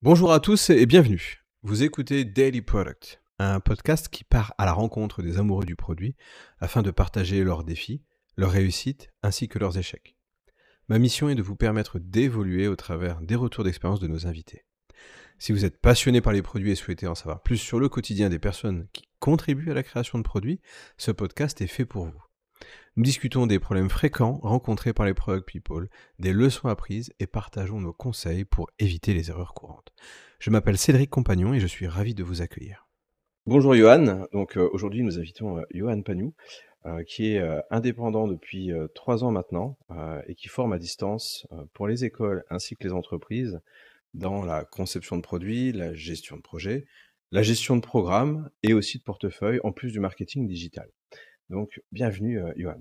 Bonjour à tous et bienvenue. Vous écoutez Daily Product, un podcast qui part à la rencontre des amoureux du produit afin de partager leurs défis, leurs réussites ainsi que leurs échecs. Ma mission est de vous permettre d'évoluer au travers des retours d'expérience de nos invités. Si vous êtes passionné par les produits et souhaitez en savoir plus sur le quotidien des personnes qui contribuent à la création de produits, ce podcast est fait pour vous. Nous discutons des problèmes fréquents rencontrés par les product people, des leçons apprises et partageons nos conseils pour éviter les erreurs courantes. Je m'appelle Cédric Compagnon et je suis ravi de vous accueillir. Bonjour Johan, donc euh, aujourd'hui nous invitons euh, Johan Pagnou, euh, qui est indépendant depuis trois ans maintenant et qui forme à distance pour les écoles ainsi que les entreprises dans la conception de produits, la gestion de projets, la gestion de programmes et aussi de portefeuille en plus du marketing digital. Donc, bienvenue, euh, Johan.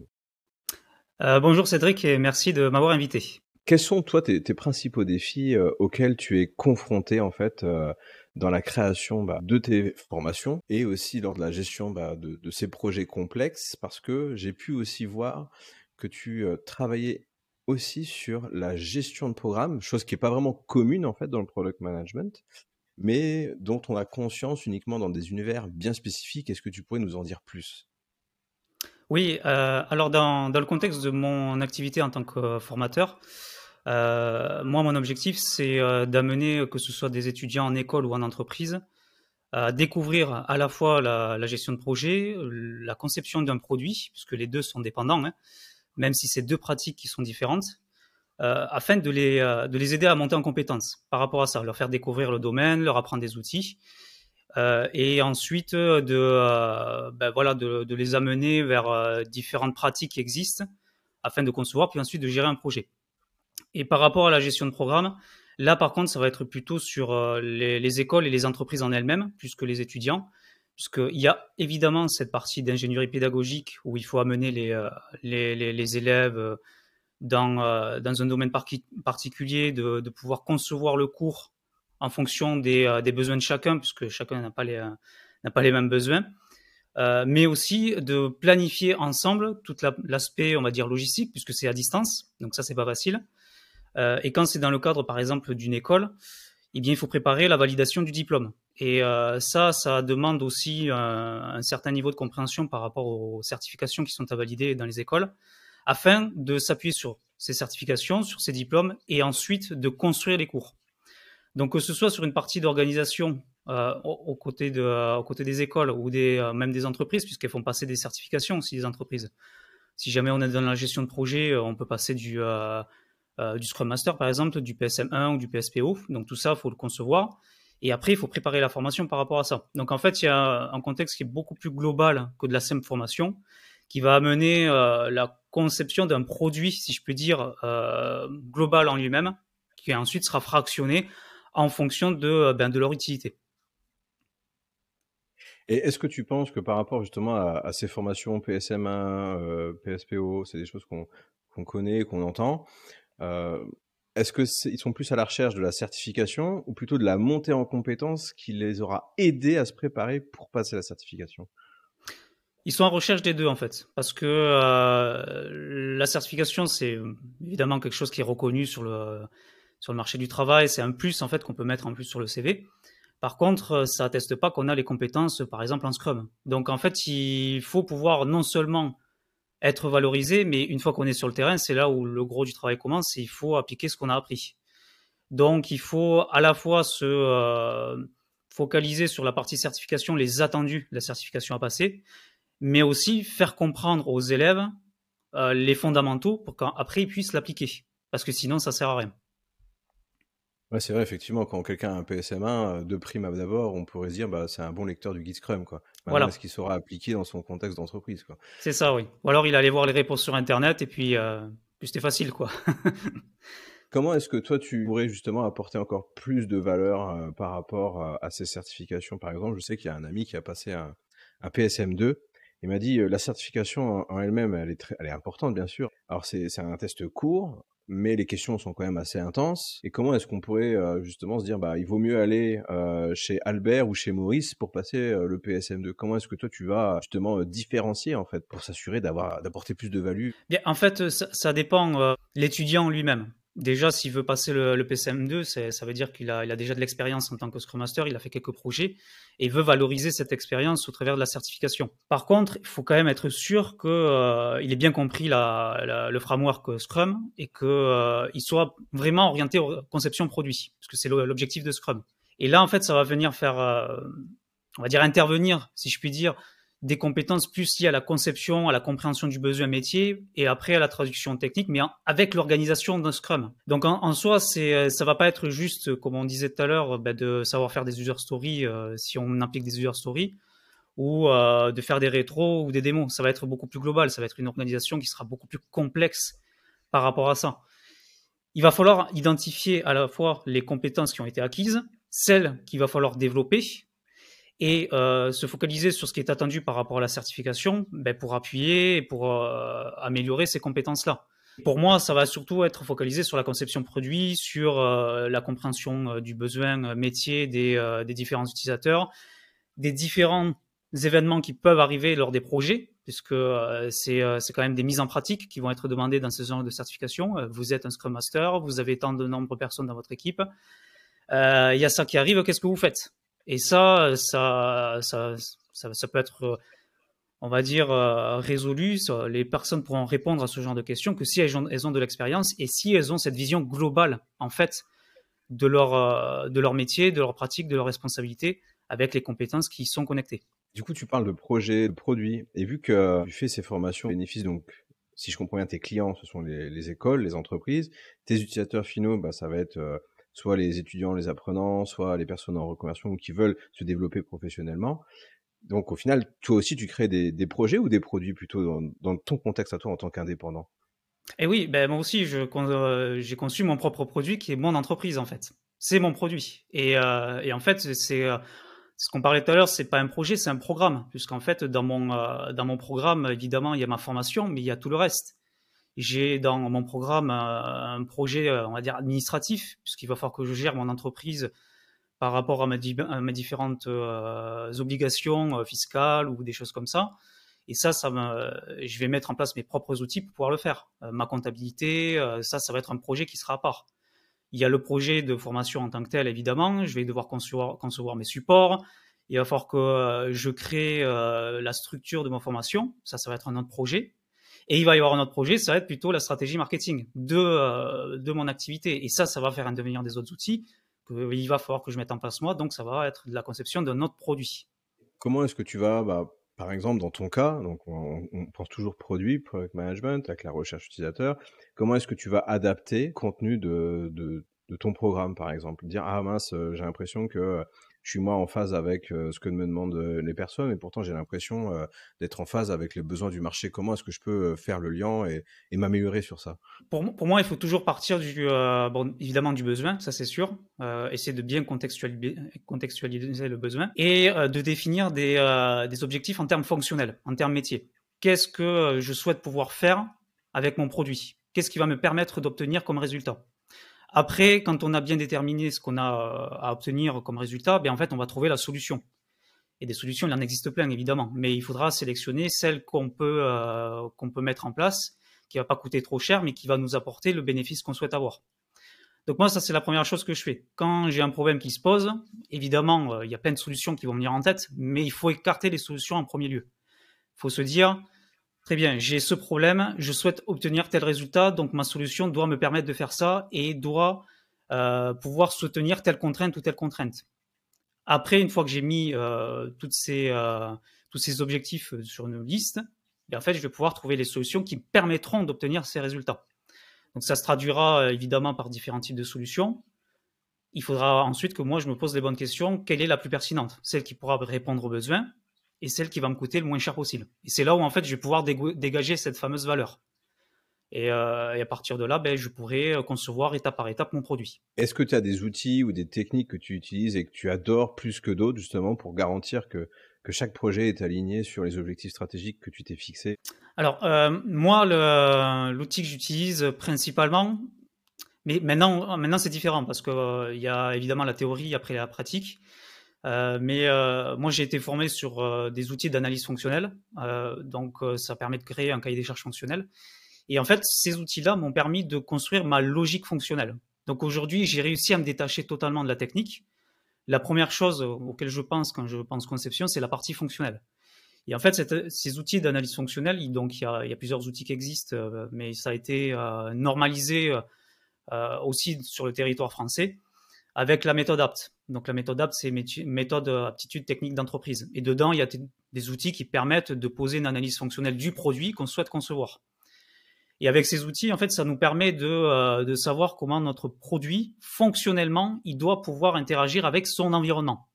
Euh, bonjour Cédric et merci de m'avoir invité. Quels sont, toi, tes, principaux défis euh, auxquels tu es confronté, en fait, dans la création bah, de tes formations et aussi lors de la gestion bah, de, ces projets complexes? Parce que j'ai pu aussi voir que tu travaillais aussi sur la gestion de programme, chose qui n'est pas vraiment commune, en fait, dans le product management mais dont on a conscience uniquement dans des univers bien spécifiques. Est-ce que tu pourrais nous en dire plus? Oui, euh, alors dans, le contexte de mon activité en tant que formateur, euh, moi, mon objectif, c'est euh, d'amener, que ce soit des étudiants en école ou en entreprise, à découvrir à la fois la, gestion de projet, la conception d'un produit, puisque les deux sont dépendants, hein, même si c'est deux pratiques qui sont différentes, euh, afin de les, euh, de les aider à monter en compétences par rapport à ça, leur faire découvrir le domaine, leur apprendre des outils. Euh, et ensuite de, euh, ben voilà, de, les amener vers euh, différentes pratiques qui existent afin de concevoir, puis ensuite de gérer un projet. Et par rapport à la gestion de programme, là par contre, ça va être plutôt sur les, les, écoles et les entreprises en elles-mêmes, plus que les étudiants, puisqu'il y a évidemment cette partie d'ingénierie pédagogique où il faut amener les, les élèves dans, dans un domaine particulier, de, de pouvoir concevoir le cours en fonction des, euh, des, besoins de chacun, puisque chacun n'a pas, les, euh, mêmes besoins, euh, mais aussi de planifier ensemble tout l'aspect, on va dire, logistique, puisque c'est à distance, donc ça, c'est pas facile. Et quand c'est dans le cadre, par exemple, d'une école, eh il faut préparer la validation du diplôme. Et ça, ça demande aussi un, certain niveau de compréhension par rapport aux certifications qui sont à valider dans les écoles, afin de s'appuyer sur ces certifications, sur ces diplômes, et ensuite de construire les cours. Donc que ce soit sur une partie d'organisation euh, aux, côtés de, euh, aux côtés des écoles ou des, euh, même des entreprises, puisqu'elles font passer des certifications aussi, des entreprises. Si jamais on est dans la gestion de projet, euh, on peut passer du, du Scrum Master, par exemple, du PSM1 ou du PSPO. Donc tout ça, il faut le concevoir. Et après, il faut préparer la formation par rapport à ça. Donc en fait, il y a un contexte qui est beaucoup plus global que de la simple formation, qui va amener la conception d'un produit, si je puis dire, global en lui-même, qui ensuite sera fractionné en fonction de, euh, ben, de leur utilité. Et est-ce que tu penses que par rapport justement à, à ces formations PSM1, euh, PSPO, c'est des choses qu'on qu connaît, qu'on entend, euh, est-ce qu'ils est sont plus à la recherche de la certification ou plutôt de la montée en compétences qui les aura aidés à se préparer pour passer la certification? Ils sont en recherche des deux en fait, parce que euh, la certification c'est évidemment quelque chose qui est reconnu sur le sur le marché du travail, c'est un plus en fait qu'on peut mettre en plus sur le CV. Par contre, ça atteste pas qu'on a les compétences, par exemple en Scrum. Donc en fait, il faut pouvoir non seulement être valorisé, mais une fois qu'on est sur le terrain, c'est là où le gros du travail commence. il faut appliquer ce qu'on a appris. Donc il faut à la fois se euh, focaliser sur la partie certification, les attendus de la certification à passer, mais aussi faire comprendre aux élèves euh, les fondamentaux pour qu'après ils puissent l'appliquer. Parce que sinon, ça sert à rien. Ouais, c'est vrai, effectivement, quand quelqu'un a un PSM1, euh, de prime abord, on pourrait se dire, bah, c'est un bon lecteur du guide Scrum, quoi. voilà. Est-ce qu'il saura appliquer dans son contexte d'entreprise, quoi. C'est ça, oui. Ou alors il allait voir les réponses sur Internet et puis, euh, puis c'était facile, quoi. Comment est-ce que toi, tu pourrais justement apporter encore plus de valeur euh, par rapport à, à ces certifications? Par exemple, je sais qu'il y a un ami qui a passé un, un PSM2 il m'a dit la certification en elle-même, elle est, très, elle est importante, bien sûr. Alors, c'est un test court, mais les questions sont quand même assez intenses. Et comment est-ce qu'on pourrait euh, justement se dire, bah, il vaut mieux aller euh, chez Albert ou chez Maurice pour passer euh, le PSM2 Comment est-ce que toi tu vas justement différencier en fait pour s'assurer d'avoir d'apporter plus de value? Bien, en fait, ça, ça dépend l'étudiant lui-même. Déjà, s'il veut passer le, PCM2, ça veut dire qu'il a, déjà de l'expérience en tant que Scrum Master, il a fait quelques projets et veut valoriser cette expérience au travers de la certification. Par contre, il faut quand même être sûr qu'il euh, ait bien compris le framework Scrum et qu'il euh, soit vraiment orienté aux conception produit, parce que c'est l'objectif de Scrum. Et là, en fait, ça va venir faire, euh, on va dire, intervenir, si je puis dire, des compétences plus liées à la conception, à la compréhension du besoin métier et après à la traduction technique, mais avec l'organisation d'un Scrum. Donc en, soi, c'est euh, ça va pas être juste, comme on disait tout à l'heure, bah, de savoir faire des user stories euh, si on implique des user stories ou euh, de faire des rétros ou des démos. Ça va être beaucoup plus global, ça va être une organisation qui sera beaucoup plus complexe par rapport à ça. Il va falloir identifier à la fois les compétences qui ont été acquises, celles qu'il va falloir développer et euh, se focaliser sur ce qui est attendu par rapport à la certification ben, pour appuyer et pour euh, améliorer ces compétences-là. Pour moi, ça va surtout être focalisé sur la conception produit, sur euh, la compréhension du besoin métier des, des, différents utilisateurs, des différents événements qui peuvent arriver lors des projets, puisque c'est quand même des mises en pratique qui vont être demandées dans ce genre de certification. Vous êtes un Scrum Master, vous avez tant de nombre de personnes dans votre équipe. Il y a ça qui arrive, qu'est-ce que vous faites? Et ça, ça, ça, ça, peut être, on va dire, euh, résolu. Les personnes pourront répondre à ce genre de questions que si elles ont, de l'expérience et si elles ont cette vision globale, en fait, de leur, euh, de leur métier, de leur pratique, de leur responsabilité, avec les compétences qui sont connectées. Du coup, tu parles de projet, de produit, et vu que tu fais ces formations bénéfices, donc si je comprends bien, tes clients, ce sont les, écoles, les entreprises, tes utilisateurs finaux, bah, ça va être euh, soit les étudiants, les apprenants, soit les personnes en reconversion qui veulent se développer professionnellement. Donc au final, toi aussi, tu crées des, projets ou des produits plutôt dans, ton contexte à toi en tant qu'indépendant? Eh oui, ben moi aussi, euh, j'ai conçu mon propre produit qui est mon entreprise en fait. C'est mon produit. Et, euh, en fait, euh, ce qu'on parlait tout à l'heure, c'est pas un projet, c'est un programme. Puisqu'en fait, dans mon, dans mon programme, évidemment, il y a ma formation, mais il y a tout le reste. J'ai dans mon programme un projet, euh, on va dire, administratif, puisqu'il va falloir que je gère mon entreprise par rapport à mes, différentes euh, obligations euh, fiscales ou des choses comme ça. Et ça, ça je vais mettre en place mes propres outils pour pouvoir le faire. ma comptabilité, ça, ça va être un projet qui sera à part. Il y a le projet de formation en tant que tel, évidemment. Je vais devoir concevoir, concevoir mes supports. Il va falloir que je crée la structure de ma formation. Ça, ça va être un autre projet. Et il va y avoir un autre projet, ça va être plutôt la stratégie marketing de, euh, de mon activité. Et ça, ça va faire un devenir des autres outils qu'il va falloir que je mette en place moi. Donc, ça va être de la conception d'un autre produit. Comment est-ce que tu vas, bah, par exemple, dans ton cas, donc on, pense toujours produit, product management, avec la recherche utilisateur, comment est-ce que tu vas adapter le contenu de, de, ton programme, par exemple? Dire, ah mince, euh, j'ai l'impression que je suis moi en phase avec euh, ce que me demandent euh, les personnes, et pourtant j'ai l'impression euh, d'être en phase avec les besoins du marché. Comment est-ce que je peux faire le lien et, m'améliorer sur ça? Pour, moi, il faut toujours partir du, bon, évidemment du besoin, ça c'est sûr. essayer de bien contextualiser, le besoin et de définir des objectifs en termes fonctionnels, en termes métiers. Qu'est-ce que je souhaite pouvoir faire avec mon produit? Qu'est-ce qui va me permettre d'obtenir comme résultat? Après, quand on a bien déterminé ce qu'on a euh, à obtenir comme résultat, ben en fait, on va trouver la solution. Et des solutions, il en existe plein, évidemment. Mais il faudra sélectionner celle qu'on peut, euh, peut mettre en place, qui va pas coûter trop cher, mais qui va nous apporter le bénéfice qu'on souhaite avoir. Donc moi, ça, c'est la première chose que je fais. Quand j'ai un problème qui se pose, évidemment, euh, il y a plein de solutions qui vont venir en tête, mais il faut écarter les solutions en premier lieu. Il faut se dire, Très bien, j'ai ce problème, je souhaite obtenir tel résultat, donc ma solution doit me permettre de faire ça et doit euh, pouvoir soutenir telle contrainte ou telle contrainte. Après, une fois que j'ai mis euh, euh, tous ces objectifs sur une liste, en fait, je vais pouvoir trouver les solutions qui permettront d'obtenir ces résultats. Donc ça se traduira évidemment par différents types de solutions. Il faudra ensuite que moi, je me pose les bonnes questions. Quelle est la plus pertinente? Celle qui pourra répondre aux besoins et celle qui va me coûter le moins cher possible. Et c'est là où en fait je vais pouvoir dégager cette fameuse valeur. Euh, et, à partir de là, ben, je pourrai euh, concevoir étape par étape mon produit. Est-ce que tu as des outils ou des techniques que tu utilises et que tu adores plus que d'autres justement pour garantir que, que chaque projet est aligné sur les objectifs stratégiques que tu t'es fixés? Alors euh, moi, l'outil que j'utilise principalement, mais maintenant, maintenant c'est différent parce qu'il y a évidemment la théorie après la pratique. Euh, mais euh, moi, j'ai été formé sur euh, des outils d'analyse fonctionnelle, donc ça permet de créer un cahier des charges fonctionnel. Et en fait, ces outils-là m'ont permis de construire ma logique fonctionnelle. Donc aujourd'hui, j'ai réussi à me détacher totalement de la technique. La première chose auquel je pense quand je pense conception, c'est la partie fonctionnelle. Et en fait, ces outils d'analyse fonctionnelle, donc il y, a, plusieurs outils qui existent, mais ça a été normalisé aussi sur le territoire français avec la méthode APT. Donc la méthode APT, c'est méthode aptitude technique d'entreprise. Et dedans, il y a des outils qui permettent de poser une analyse fonctionnelle du produit qu'on souhaite concevoir. Et avec ces outils, en fait, ça nous permet de, euh, de savoir comment notre produit, fonctionnellement, il doit pouvoir interagir avec son environnement.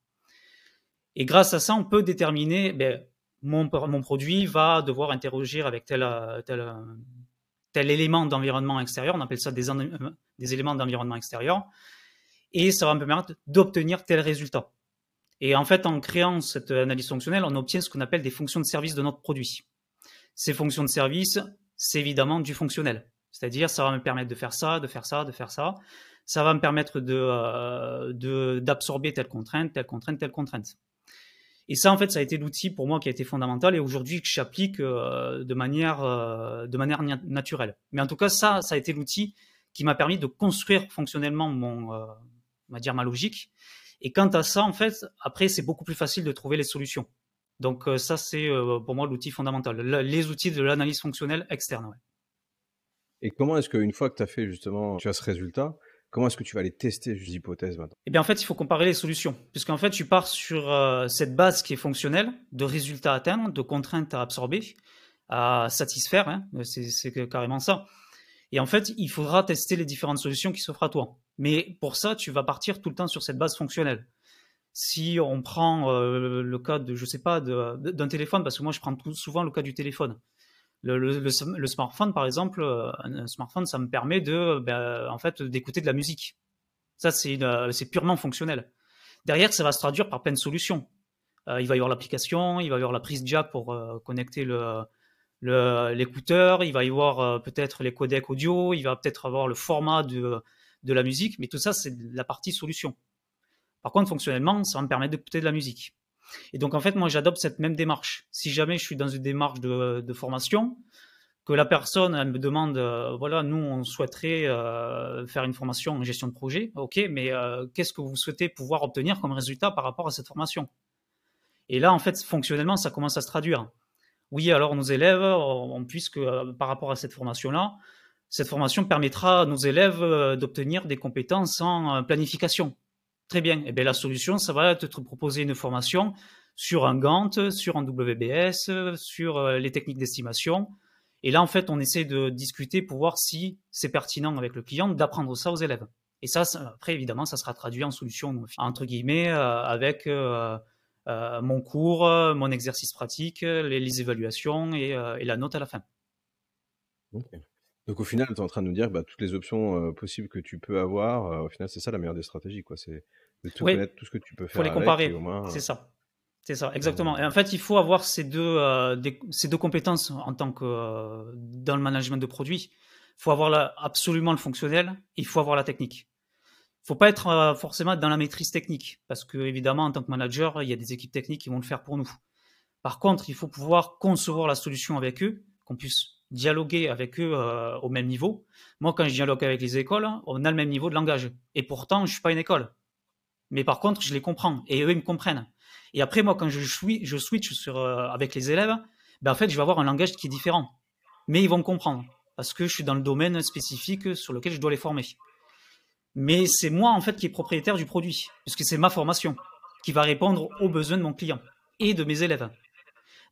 Et grâce à ça, on peut déterminer, ben, mon, mon produit va devoir interagir avec tel, tel, tel élément d'environnement extérieur, on appelle ça des, des éléments d'environnement extérieur, et ça va me permettre d'obtenir tel résultat. Et en fait, en créant cette analyse fonctionnelle, on obtient ce qu'on appelle des fonctions de service de notre produit. Ces fonctions de service, c'est évidemment du fonctionnel. C'est-à-dire, ça va me permettre de faire ça, de faire ça, de faire ça. Ça va me permettre de, euh, d'absorber telle contrainte, telle contrainte, telle contrainte. Et ça, en fait, ça a été l'outil pour moi qui a été fondamental et aujourd'hui que j'applique euh, de manière, euh, de manière naturelle. Mais en tout cas, ça, ça a été l'outil qui m'a permis de construire fonctionnellement mon, on va dire ma logique. Et quant à ça, en fait, après, c'est beaucoup plus facile de trouver les solutions. Donc euh, ça, c'est euh, pour moi l'outil fondamental, les outils de l'analyse fonctionnelle externe. Et comment est-ce qu'une fois que tu as fait justement, tu as ce résultat, comment est-ce que tu vas aller tester les hypothèses maintenant? Eh bien en fait, il faut comparer les solutions, puisqu'en fait, tu pars sur euh, cette base qui est fonctionnelle, de résultats à atteindre, de contraintes à absorber, à satisfaire, hein. c'est carrément ça. Et en fait, il faudra tester les différentes solutions qui s'offrent à toi. Mais pour ça, tu vas partir tout le temps sur cette base fonctionnelle. Si on prend euh, le cas de, je sais pas, d'un téléphone, parce que moi je prends souvent le cas du téléphone. Le, smartphone, par exemple, euh, un smartphone, ça me permet de, ben, en fait, d'écouter de la musique. Ça, c'est purement fonctionnel. Derrière, ça va se traduire par plein de solutions. Euh, il va y avoir l'application, il va y avoir la prise jack pour connecter le, l'écouteur, il va y avoir euh, peut-être les codecs audio, il va peut-être avoir le format de, de la musique, mais tout ça, c'est la partie solution. Par contre, fonctionnellement, ça va me permettre d'écouter de la musique. Et donc, en fait, moi, j'adopte cette même démarche. Si jamais je suis dans une démarche de, de formation, que la personne elle me demande, euh, voilà, nous, on souhaiterait euh, faire une formation en gestion de projet, ok, mais qu'est-ce que vous souhaitez pouvoir obtenir comme résultat par rapport à cette formation? Et là, en fait, fonctionnellement, ça commence à se traduire oui, alors nos élèves, on, euh, par rapport à cette formation-là, cette formation permettra à nos élèves euh, d'obtenir des compétences en euh, planification. Très bien. Et eh bien, la solution, ça va être de proposer une formation sur un Gantt, sur un WBS, sur les techniques d'estimation. Et là, en fait, on essaie de discuter pour voir si c'est pertinent avec le client d'apprendre ça aux élèves. Et ça, après, évidemment, ça sera traduit en solution, entre guillemets, avec mon cours, euh, mon exercice pratique, euh, les, évaluations et, la note à la fin. Donc au final, tu es en train de nous dire bah, toutes les options possibles que tu peux avoir, au final, c'est ça la meilleure des stratégies. quoi. C'est de tout connaître, tout ce que tu peux faire. Il faut les comparer, c'est ça. C'est ça, exactement. Et en fait, il faut avoir ces deux, ces deux compétences en tant que dans le management de produits. Il faut avoir absolument le fonctionnel, il faut avoir la technique faut pas être euh, forcément dans la maîtrise technique, parce que évidemment, en tant que manager, il y a des équipes techniques qui vont le faire pour nous. Par contre, il faut pouvoir concevoir la solution avec eux, qu'on puisse dialoguer avec eux euh, au même niveau. Moi, quand je dialogue avec les écoles, on a le même niveau de langage. Et pourtant, je suis pas une école. Mais par contre, je les comprends et eux, ils me comprennent. Et après, moi, quand je, suis, je switch sur, euh, avec les élèves, ben, en fait, je vais avoir un langage qui est différent. Mais ils vont me comprendre parce que je suis dans le domaine spécifique sur lequel je dois les former mais c'est moi en fait qui est propriétaire du produit, puisque c'est ma formation qui va répondre aux besoins de mon client et de mes élèves.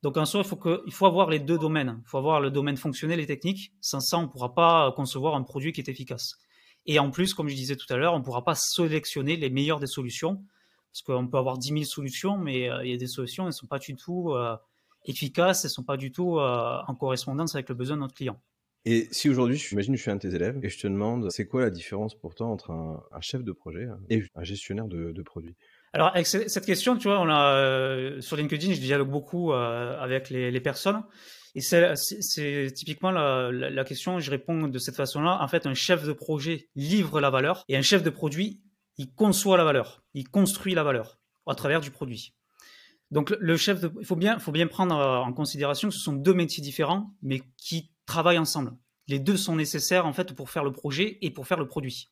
Donc en soi, il faut, avoir les deux domaines. Il faut avoir le domaine fonctionnel et technique. Sans ça, on ne pourra pas concevoir un produit qui est efficace. Et en plus, comme je disais tout à l'heure, on ne pourra pas sélectionner les meilleures des solutions, parce qu'on peut avoir 10 000 solutions, mais euh, il y a des solutions, elles ne sont pas du tout euh, efficaces, elles ne sont pas du tout euh, en correspondance avec le besoin de notre client. Et si aujourd'hui, j'imagine que je suis un de tes élèves et je te demande, c'est quoi la différence pour toi entre un, chef de projet et un gestionnaire de, de produits? Alors, avec cette question, tu vois, euh, sur LinkedIn, je dialogue beaucoup euh, avec les, personnes. Et c'est typiquement la, question, je réponds de cette façon-là. En fait, un chef de projet livre la valeur et un chef de produit, il conçoit la valeur, il construit la valeur à travers du produit. Donc, le chef il faut bien, faut bien prendre en considération que ce sont deux métiers différents, mais qui travaillent ensemble. Les deux sont nécessaires en fait pour faire le projet et pour faire le produit.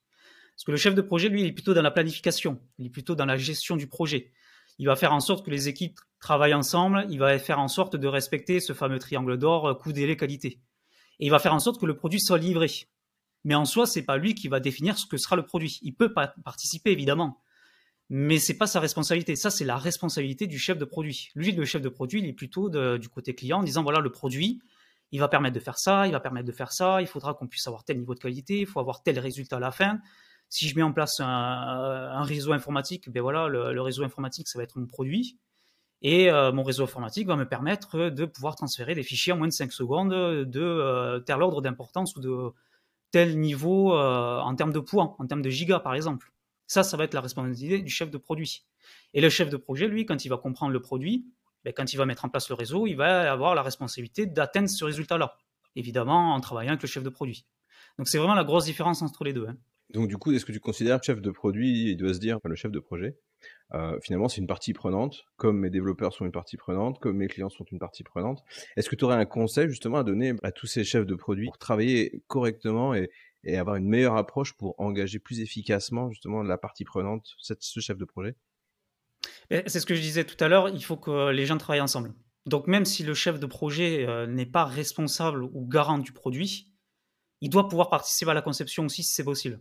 Parce que le chef de projet, lui, il est plutôt dans la planification, il est plutôt dans la gestion du projet. Il va faire en sorte que les équipes travaillent ensemble, il va faire en sorte de respecter ce fameux triangle d'or, coût, délai, qualité. Et il va faire en sorte que le produit soit livré. Mais en soi, c'est pas lui qui va définir ce que sera le produit. Il peut pas participer, évidemment. Mais c'est pas sa responsabilité. Ça, c'est la responsabilité du chef de produit. Lui, le chef de produit, il est plutôt du côté client en disant, voilà, le produit, il va permettre de faire ça, il va permettre de faire ça, il faudra qu'on puisse avoir tel niveau de qualité, il faut avoir tel résultat à la fin. Si je mets en place un, réseau informatique, ben voilà, le, réseau informatique, ça va être mon produit. Et euh, mon réseau informatique va me permettre de pouvoir transférer des fichiers en moins de 5 secondes de euh, tel ordre d'importance ou de tel niveau euh, en termes de poids, en termes de gigas par exemple. Ça, ça va être la responsabilité du chef de produit. Et le chef de projet, lui, quand il va comprendre le produit, ben, quand il va mettre en place le réseau, il va avoir la responsabilité d'atteindre ce résultat-là. Évidemment, en travaillant avec le chef de produit. Donc c'est vraiment la grosse différence entre les deux. Hein. Donc du coup, est-ce que tu considères que chef de produit, il doit se dire, le chef de projet, euh, finalement c'est une partie prenante, comme mes développeurs sont une partie prenante, comme mes clients sont une partie prenante. Est-ce que tu aurais un conseil justement à donner à tous ces chefs de produits pour travailler correctement et, avoir une meilleure approche pour engager plus efficacement justement la partie prenante, ce chef de projet? C'est ce que je disais tout à l'heure, il faut que les gens travaillent ensemble. Donc même si le chef de projet euh, n'est pas responsable ou garant du produit, il doit pouvoir participer à la conception aussi si c'est possible.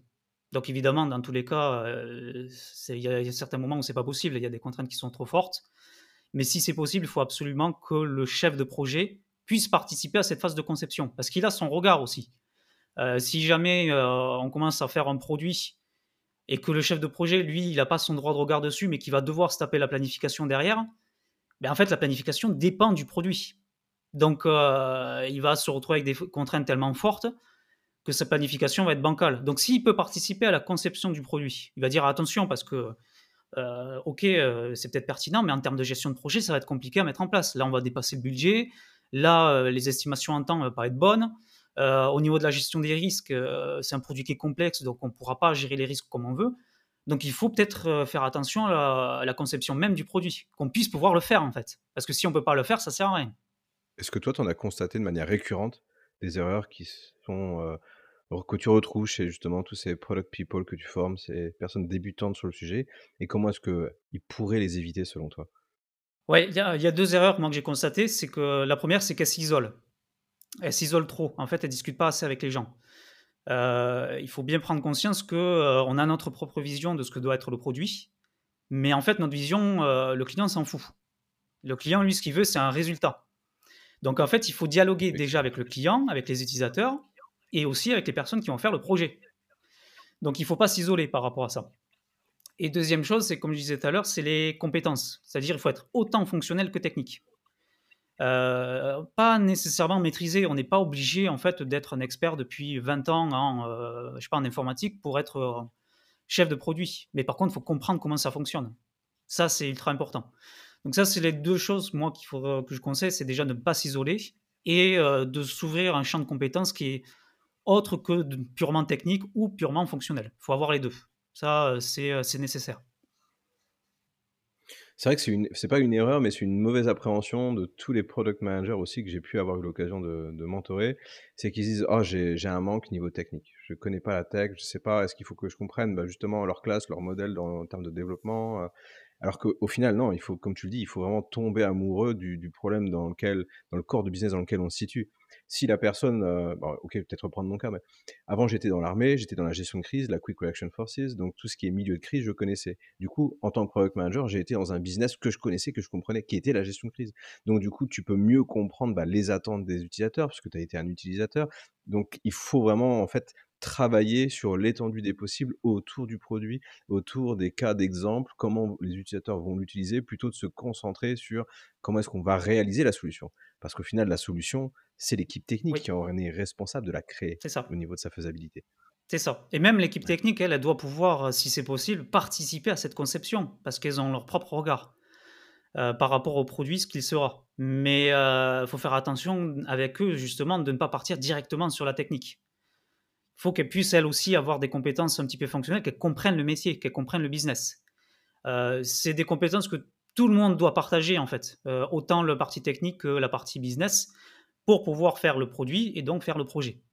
Donc évidemment, dans tous les cas, euh, il y, a certains moments où c'est pas possible, il y a des contraintes qui sont trop fortes. Mais si c'est possible, il faut absolument que le chef de projet puisse participer à cette phase de conception, parce qu'il a son regard aussi. Euh, si jamais on commence à faire un produit et que le chef de projet, lui, il n'a pas son droit de regard dessus, mais qu'il va devoir se taper la planification derrière, ben en fait, la planification dépend du produit. Donc, il va se retrouver avec des contraintes tellement fortes que sa planification va être bancale. Donc s'il peut participer à la conception du produit, il va dire attention parce que, euh, ok, euh, c'est peut-être pertinent, mais en termes de gestion de projet, ça va être compliqué à mettre en place. Là, on va dépasser le budget. Là, euh, les estimations en temps ne vont pas être bonnes. Au niveau de la gestion des risques, c'est un produit qui est complexe, donc on ne pourra pas gérer les risques comme on veut. Donc il faut peut-être faire attention à la, conception même du produit, qu'on puisse pouvoir le faire en fait. Parce que si on ne peut pas le faire, ça sert à rien. Est-ce que toi, tu en as constaté de manière récurrente des erreurs qui sont que tu retrouves chez justement tous ces product people que tu formes, ces personnes débutantes sur le sujet, et comment est-ce qu'ils pourraient les éviter selon toi? Ouais, il y, a deux erreurs moi, que j'ai constatées. C'est que la première, c'est qu'elle s'isole. Elle s'isole trop. En fait, elle discute pas assez avec les gens. Euh, il faut bien prendre conscience que euh, on a notre propre vision de ce que doit être le produit, mais en fait, notre vision, euh, le client s'en fout. Le client, lui, ce qu'il veut, c'est un résultat. Donc, en fait, il faut dialoguer déjà avec le client, avec les utilisateurs, et aussi avec les personnes qui vont faire le projet. Donc il ne faut pas s'isoler par rapport à ça. Et deuxième chose, c'est comme je disais tout à l'heure, c'est les compétences. C'est-à-dire il faut être autant fonctionnel que technique. Euh, pas nécessairement maîtrisé. On n'est pas obligé en fait d'être un expert depuis 20 ans en, euh, je sais en informatique pour être euh, chef de produit. Mais par contre, il faut comprendre comment ça fonctionne. Ça, c'est ultra important. Donc ça, c'est les deux choses, moi, qu'il faut que je conseille, c'est déjà de ne pas s'isoler et de s'ouvrir un champ de compétences qui est autre que purement technique ou purement fonctionnel. Il faut avoir les deux. Ça, c'est nécessaire. C'est vrai que c'est une, pas une erreur, mais c'est une mauvaise appréhension de tous les product managers aussi que j'ai pu avoir eu l'occasion de, mentorer. C'est qu'ils disent, oh, j'ai un manque niveau technique. Je connais pas la tech, je sais pas, est-ce qu'il faut que je comprenne? Bah, justement leur classe, leur modèle dans, en termes de développement. Euh. alors qu'au final, non, il faut, comme tu le dis, il faut vraiment tomber amoureux du, du, problème dans lequel, dans le corps du business dans lequel on se situe si la personne, euh, ok, peut-être reprendre mon cas, mais avant j'étais dans l'armée, j'étais dans la gestion de crise, la Quick Reaction Forces, donc tout ce qui est milieu de crise, je connaissais. Du coup, en tant que product manager, j'ai été dans un business que je connaissais, que je comprenais, qui était la gestion de crise. Donc du coup, tu peux mieux comprendre bah, les attentes des utilisateurs, parce que tu as été un utilisateur. Donc il faut vraiment, en fait, travailler sur l'étendue des possibles autour du produit, autour des cas d'exemple, comment les utilisateurs vont l'utiliser, plutôt de se concentrer sur comment est-ce qu'on va réaliser la solution. Parce qu'au final, la solution, c'est l'équipe technique qui en est responsable de la créer au niveau de sa faisabilité. C'est ça. Et même l'équipe technique, elle, elle doit pouvoir, euh, si c'est possible, participer à cette conception, parce qu'elles ont leur propre regard euh, par rapport au produit, ce qu'il sera. Mais il euh, faut faire attention avec eux, justement, de ne pas partir directement sur la technique. Il faut qu'elles puissent, elles aussi, avoir des compétences un petit peu fonctionnelles, qu'elles comprennent le métier, qu'elles comprennent le business. c'est des compétences que tout le monde doit partager, en fait, autant la partie technique que la partie business pour pouvoir faire le produit et donc faire le projet.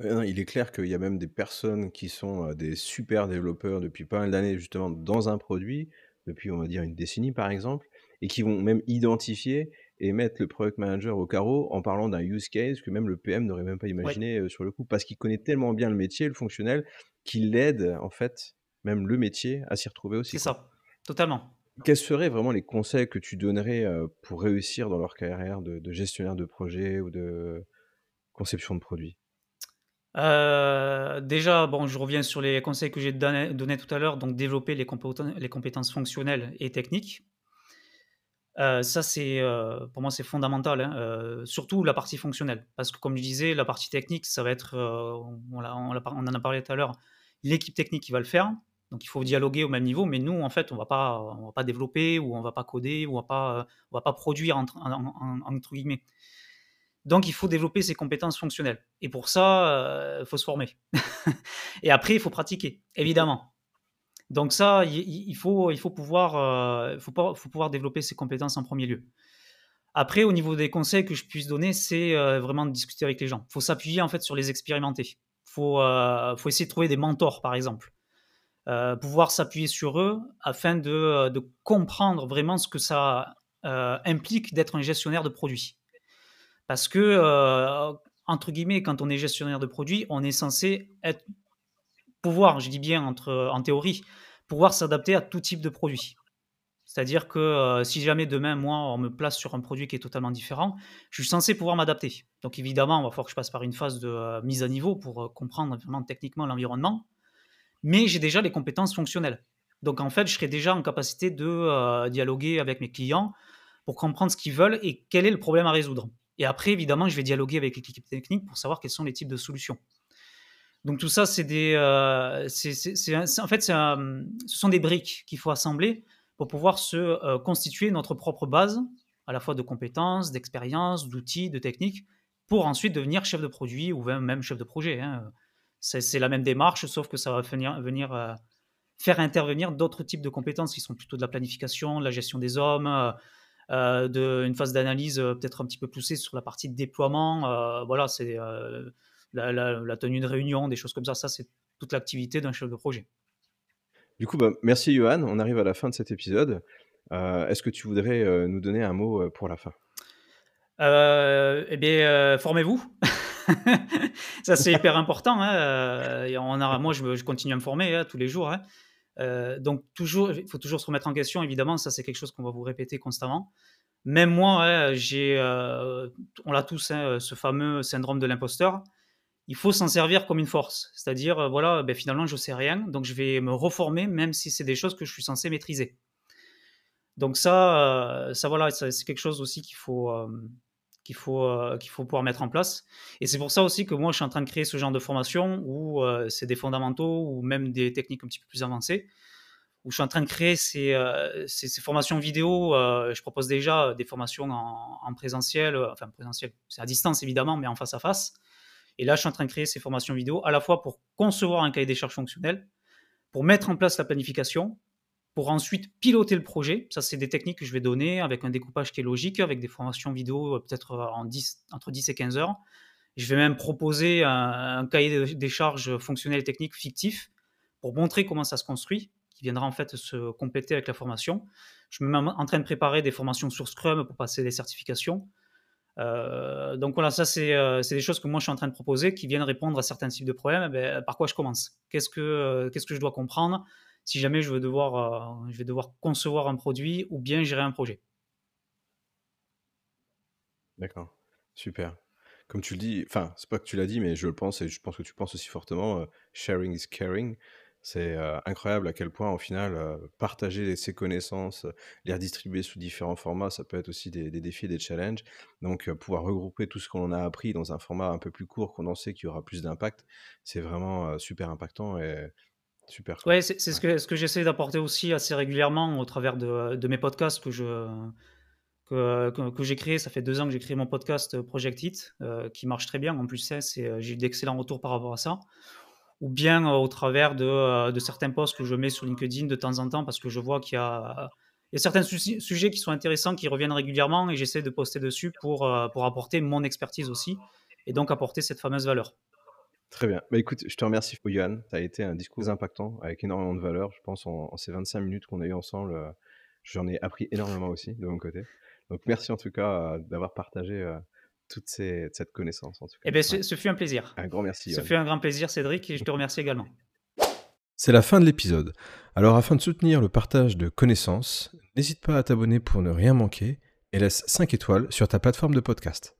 il est clair qu'il y a même des personnes qui sont, des super développeurs depuis pas mal d'années justement dans un produit, depuis on va dire une décennie par exemple, et qui vont même identifier et mettre le product manager au carreau en parlant d'un use case que même le PM n'aurait même pas imaginé, sur le coup. Parce qu'il connaît tellement bien le métier, le fonctionnel, qu'il aide en fait même le métier à s'y retrouver aussi, C'est ça, totalement. Quels seraient vraiment les conseils que tu donnerais, pour réussir dans leur carrière de gestionnaire de projet ou de conception de produit? Déjà, bon, je reviens sur les conseils que j'ai donné donnés tout à l'heure, donc développer les compéten les compétences fonctionnelles et techniques. Ça c'est, pour moi c'est fondamental, hein, surtout la partie fonctionnelle. Parce que comme je disais, la partie technique, ça va être, on en a parlé tout à l'heure, l'équipe technique qui va le faire. Donc il faut dialoguer au même niveau, mais nous en fait, on on va pas développer ou on va pas coder ou on on va pas «produire» entre en en entre guillemets. Donc il faut développer ses compétences fonctionnelles et pour ça, il faut se former et après il faut pratiquer, évidemment. Donc ça, il faut il faut pouvoir, heu, faut faut pouvoir développer ses compétences en premier lieu. Après au niveau des conseils que je puisse donner, c'est, heu, vraiment de discuter avec les gens. Il Faut s'appuyer en fait sur les expérimentés. Faut, heu, faut essayer de trouver des mentors par exemple. Heu, pouvoir s'appuyer sur eux afin de, de comprendre vraiment ce que ça, heu, implique d'être un gestionnaire de produits. Parce que, entre guillemets, quand on est gestionnaire de produits, on est censé être pouvoir, je dis bien entre en théorie, pouvoir s'adapter à tout type de produit. C'est-à-dire que, si jamais demain, moi, on me place sur un produit qui est totalement différent, je suis censé pouvoir m'adapter. Donc évidemment, il va falloir que je passe par une phase de, mise à niveau pour, comprendre vraiment techniquement l'environnement. Mais j'ai déjà les compétences fonctionnelles. Donc en fait, je serai déjà en capacité de, heu, dialoguer avec mes clients pour comprendre ce qu'ils veulent et quel est le problème à résoudre. Et après, évidemment, je vais dialoguer avec l'équipe technique pour savoir quels sont les types de solutions. Donc tout ça, c'est des, euh, c'est, en fait, ce sont des briques qu'il faut assembler pour pouvoir se euh, constituer notre propre base, à la fois de compétences, d'expérience, d'outils, de techniques, pour ensuite devenir chef de produit ou même chef de projet. Hein. C'est, la même démarche, sauf que ça va venir, venir euh, faire intervenir d'autres types de compétences qui sont plutôt de la planification, de la gestion des hommes, euh, de, une phase d'analyse euh, peut-être un petit peu poussée sur la partie de déploiement. Euh, voilà, c'est la, tenue de réunion, des choses comme ça. Ça, c'est toute l'activité d'un chef de projet. Du coup, bah, merci Johan. On arrive à la fin de cet épisode. Est-ce que tu voudrais nous donner un mot pour la fin? Eh bien, formez-vous. ça, c'est hyper important. Hein. a, moi, je, continue à me former hein, tous les jours. Hein. Euh, donc toujours, il faut toujours se remettre en question. Évidemment, ça c'est quelque chose qu'on va vous répéter constamment. Même moi, euh, on l'a tous, ce fameux syndrome de l'imposteur. Il faut s'en servir comme une force, c'est-à-dire euh, voilà, ben, finalement je sais rien, donc je vais me reformer même si c'est des choses que je suis censé maîtriser. Donc ça, ça voilà, c'est quelque chose aussi qu'il faut qu'il faut, qu'il faut pouvoir mettre en place. Et c'est pour ça aussi que moi, je suis en train de créer ce genre de formation où c'est des fondamentaux ou même des techniques un petit peu plus avancées, où je suis en train de créer ces, ces, formations vidéo. je propose déjà des formations en, présentiel, enfin présentiel, c'est à distance évidemment, mais en face à face. Et là, je suis en train de créer ces formations vidéo à la fois pour concevoir un cahier des charges fonctionnel, pour mettre en place la planification, pour ensuite piloter le projet. Ça, c'est des techniques que je vais donner avec un découpage qui est logique, avec des formations vidéo euh, peut-être euh, en 10, entre 10 et 15 heures. Je vais même proposer un, cahier des charges fonctionnelles et techniques fictif pour montrer comment ça se construit, qui viendra en fait se compléter avec la formation. Je suis même en train de préparer des formations sur Scrum pour passer des certifications. Euh, donc voilà, ça c'est des choses que moi je suis en train de proposer qui viennent répondre à certains types de problèmes. Eh ben, par quoi je commence? Qu'est-ce que qu'est-ce que je dois comprendre? Si jamais je, veux devoir, euh, vais devoir concevoir un produit ou bien gérer un projet. D'accord, super. Comme tu le dis, enfin, c'est pas que tu l'as dit, mais je le pense et je pense que tu penses aussi fortement, euh, sharing is caring. C'est euh, incroyable à quel point, au final, partager ses connaissances, les redistribuer sous différents formats, ça peut être aussi des, des défis, des challenges. Donc, pouvoir regrouper tout ce qu'on a appris dans un format un peu plus court, condensé, qui aura plus d'impact, c'est vraiment super impactant et Super. Ouais, c'est ce que, ce que j'essaie d'apporter aussi assez régulièrement au travers de, de mes podcasts que je que, que, j'ai créé. Ça fait deux ans que j'ai créé mon podcast euh, Project It, euh, qui marche très bien. En plus, euh, j'ai eu d'excellents retours par rapport à ça. Ou bien au travers de, de, certains posts que je mets sur LinkedIn de temps en temps, parce que je vois qu'il y a, il y a certains sujets qui sont intéressants, qui reviennent régulièrement, et j'essaie de poster dessus pour, pour apporter mon expertise aussi, et donc apporter cette fameuse valeur. Très bien. Bah, écoute, je te remercie, Yann. Ça a été un discours impactant, avec énormément de valeur. Je pense en, en ces 25 minutes qu'on a eu ensemble, euh, j'en ai appris énormément aussi de mon côté. Donc merci en tout cas euh, d'avoir partagé euh, toute ces- cette connaissance. En tout cas. Eh bien, ce, ce fut un plaisir. Un grand merci. Ce fut un grand plaisir, Cédric, et je te remercie également. C'est la fin de l'épisode. Alors afin de soutenir le partage de connaissances, n'hésite pas à t'abonner pour ne rien manquer et laisse 5 étoiles sur ta plateforme de podcast.